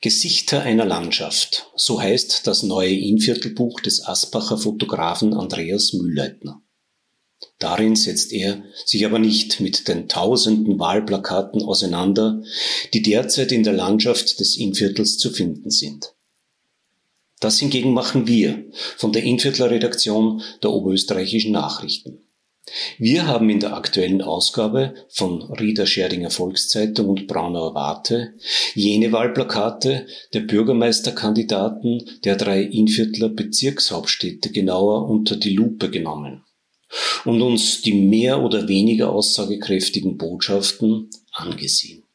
Gesichter einer Landschaft, so heißt das neue Innviertelbuch des Asbacher Fotografen Andreas Mühlleitner. Darin setzt er sich aber nicht mit den tausenden Wahlplakaten auseinander, die derzeit in der Landschaft des Innviertels zu finden sind. Das hingegen machen wir von der Innviertler Redaktion der Oberösterreichischen Nachrichten. Wir haben in der aktuellen Ausgabe von Rieder Scheringer Volkszeitung und Braunauer Warte jene Wahlplakate der Bürgermeisterkandidaten der drei Innviertler Bezirkshauptstädte genauer unter die Lupe genommen und uns die mehr oder weniger aussagekräftigen Botschaften angesehen.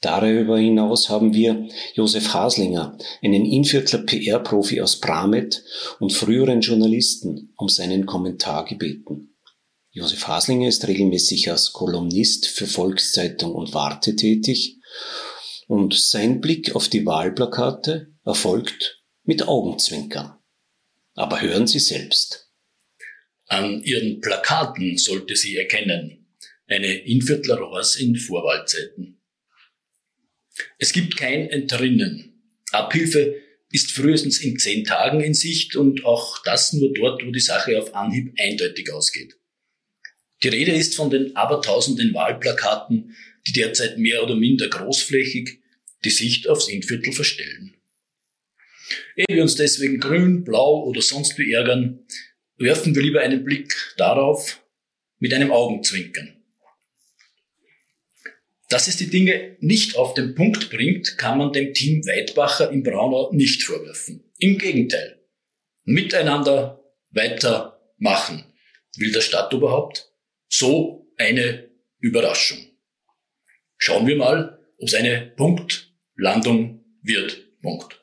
Darüber hinaus haben wir Josef Haslinger, einen Inviertler PR-Profi aus Bramet und früheren Journalisten, um seinen Kommentar gebeten. Josef Haslinger ist regelmäßig als Kolumnist für Volkszeitung und Warte tätig und sein Blick auf die Wahlplakate erfolgt mit Augenzwinkern. Aber hören Sie selbst. An ihren Plakaten sollte sie erkennen, eine Inviertler Rohrs in Vorwahlzeiten. Es gibt kein Entrinnen. Abhilfe ist frühestens in zehn Tagen in Sicht und auch das nur dort, wo die Sache auf Anhieb eindeutig ausgeht. Die Rede ist von den abertausenden Wahlplakaten, die derzeit mehr oder minder großflächig die Sicht aufs Innviertel verstellen. Ehe wir uns deswegen grün, blau oder sonst wie ärgern, werfen wir lieber einen Blick darauf mit einem Augenzwinkern. Dass es die Dinge nicht auf den Punkt bringt, kann man dem Team Weidbacher in Braunau nicht vorwerfen. Im Gegenteil. Miteinander weitermachen. Will der Stadt überhaupt? So eine Überraschung. Schauen wir mal, ob es eine Punktlandung wird. Punkt.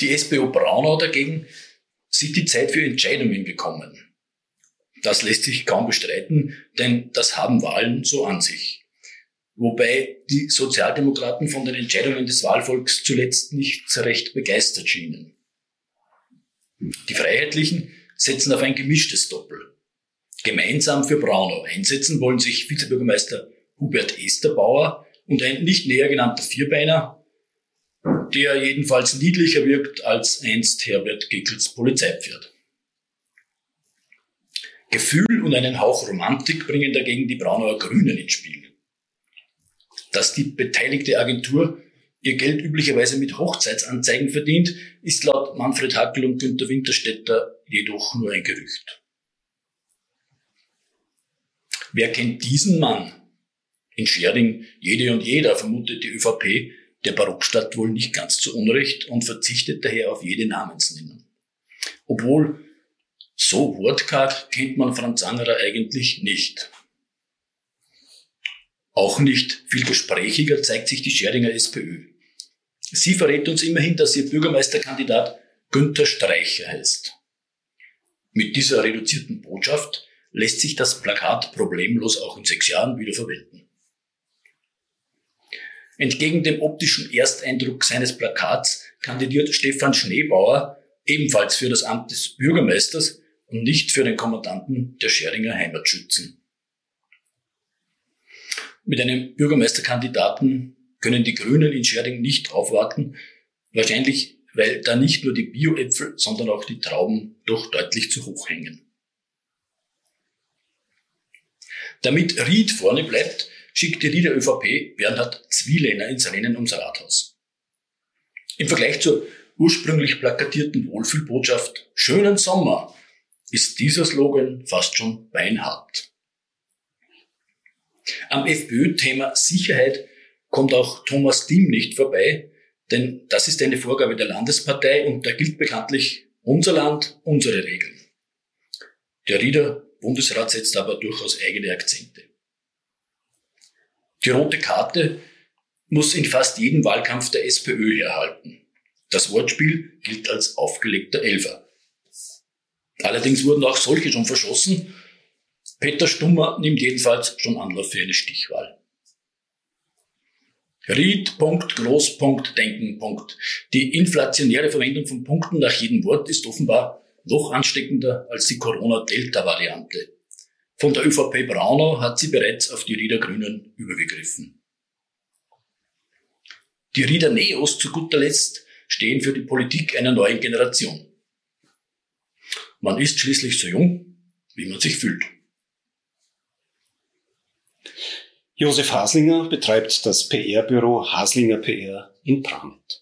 Die SPO Braunau dagegen sieht die Zeit für Entscheidungen gekommen. Das lässt sich kaum bestreiten, denn das haben Wahlen so an sich. Wobei die Sozialdemokraten von den Entscheidungen des Wahlvolks zuletzt nicht recht begeistert schienen. Die Freiheitlichen setzen auf ein gemischtes Doppel. Gemeinsam für Braunau einsetzen wollen sich Vizebürgermeister Hubert Esterbauer und ein nicht näher genannter Vierbeiner, der jedenfalls niedlicher wirkt als einst Herbert Gickels Polizeipferd. Gefühl und einen Hauch Romantik bringen dagegen die Braunauer Grünen ins Spiel. Dass die beteiligte Agentur ihr Geld üblicherweise mit Hochzeitsanzeigen verdient, ist laut Manfred Hackel und Günter Winterstetter jedoch nur ein Gerücht. Wer kennt diesen Mann? In Schering jede und jeder vermutet die ÖVP der Barockstadt wohl nicht ganz zu Unrecht und verzichtet daher auf jede Namensnennung. Obwohl so wortkarg kennt man Franz Angerer eigentlich nicht. Auch nicht viel gesprächiger zeigt sich die Scheringer SPÖ. Sie verrät uns immerhin, dass ihr Bürgermeisterkandidat Günther Streicher heißt. Mit dieser reduzierten Botschaft lässt sich das Plakat problemlos auch in sechs Jahren wieder verwenden. Entgegen dem optischen Ersteindruck seines Plakats kandidiert Stefan Schneebauer ebenfalls für das Amt des Bürgermeisters und nicht für den Kommandanten der Scheringer Heimatschützen. Mit einem Bürgermeisterkandidaten können die Grünen in Schering nicht aufwarten, wahrscheinlich weil da nicht nur die Bioäpfel, sondern auch die Trauben doch deutlich zu hoch hängen. Damit Ried vorne bleibt, schickt die Rieder ÖVP Bernhard Zwielehner ins Rennen ums Rathaus. Im Vergleich zur ursprünglich plakatierten Wohlfühlbotschaft Schönen Sommer ist dieser Slogan fast schon beinhart. Am FPÖ-Thema Sicherheit kommt auch Thomas Diem nicht vorbei, denn das ist eine Vorgabe der Landespartei und da gilt bekanntlich unser Land, unsere Regeln. Der Rieder Bundesrat setzt aber durchaus eigene Akzente. Die rote Karte muss in fast jedem Wahlkampf der SPÖ herhalten. Das Wortspiel gilt als aufgelegter Elfer. Allerdings wurden auch solche schon verschossen. Peter Stummer nimmt jedenfalls schon Anlauf für eine Stichwahl. Ried, Punkt, Groß, Punkt, Denken, Punkt. Die inflationäre Verwendung von Punkten nach jedem Wort ist offenbar noch ansteckender als die Corona-Delta-Variante. Von der ÖVP Braunau hat sie bereits auf die Rieder Grünen übergegriffen. Die Rieder Neos zu guter Letzt stehen für die Politik einer neuen Generation. Man ist schließlich so jung, wie man sich fühlt. Josef Haslinger betreibt das PR-Büro Haslinger PR in Brand.